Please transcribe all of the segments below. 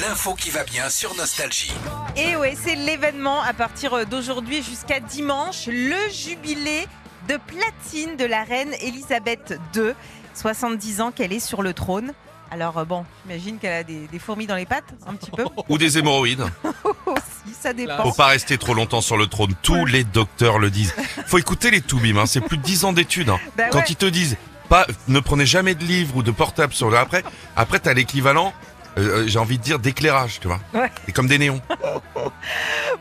L'info qui va bien sur Nostalgie. Et ouais, c'est l'événement à partir d'aujourd'hui jusqu'à dimanche, le jubilé de platine de la reine Elisabeth II. 70 ans qu'elle est sur le trône. Alors euh, bon, j'imagine qu'elle a des, des fourmis dans les pattes, un petit peu. Ou des hémorroïdes. Aussi, ça dépend. Faut pas rester trop longtemps sur le trône. Tous les docteurs le disent. Faut écouter les Toubib, hein. c'est plus de 10 ans d'études. hein. Bah Quand ouais. ils te disent, pas, ne prenez jamais de livre ou de portable sur le après, après t'as l'équivalent, euh, euh, j'ai envie de dire d'éclairage, tu vois. Ouais. C'est comme des néons.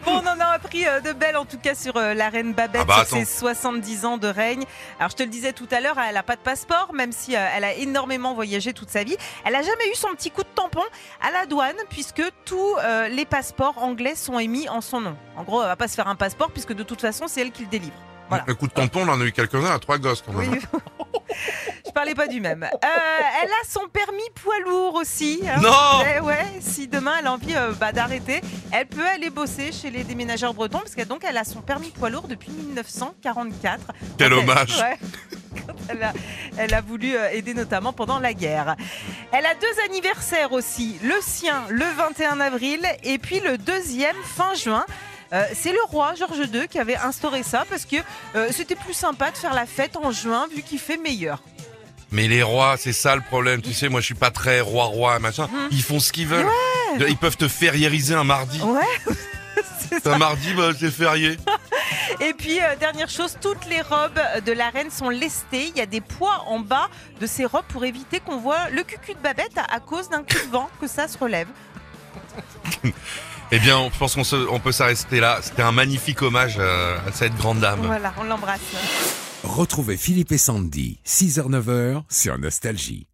Bon, on en a appris euh, de belles en tout cas sur la reine Babette, Ah bah, sur ses 70 ans de règne. Alors je te le disais tout à l'heure, elle n'a pas de passeport, même si elle a énormément voyagé toute sa vie. Elle n'a jamais eu son petit coup de tampon à la douane, puisque tous euh, les passeports anglais sont émis en son nom. En gros, elle va pas se faire un passeport, puisque de toute façon, c'est elle qui le délivre. Voilà. Un coup de tampon, on en a eu quelques-uns à trois gosses quand même. Oui. Je parlais pas du même. Euh, elle a son permis poids lourd aussi. Non Eh ouais, si demain elle a envie euh, bah, d'arrêter, elle peut aller bosser chez les déménageurs bretons parce que donc elle a son permis poids lourd depuis 1944. Quel hommage. ouais. Elle, a, elle a voulu euh, aider notamment pendant la guerre. Elle a deux anniversaires aussi, le sien le 21 avril et puis le deuxième fin juin. Euh, c'est le roi Georges II qui avait instauré ça parce que euh, c'était plus sympa de faire la fête en juin vu qu'il fait meilleur. Mais les rois, c'est ça le problème. Tu sais, moi je suis pas très roi-roi, machin. Ils font ce qu'ils veulent. Ils peuvent te fériériser un mardi. Ouais. c'est ça. Un mardi, bah, c'est férié. Et puis, euh, dernière chose, toutes les robes de la reine sont lestées. Il y a des poids en bas de ces robes pour éviter qu'on voit le cucu de Babette à, à cause d'un coup de vent, que ça se relève. Eh bien, je pense qu'on se- on peut s'arrêter là. C'était un magnifique hommage euh, à cette grande dame. Voilà, on l'embrasse. Retrouvez Philippe et Sandy, 6h-9h sur Nostalgie.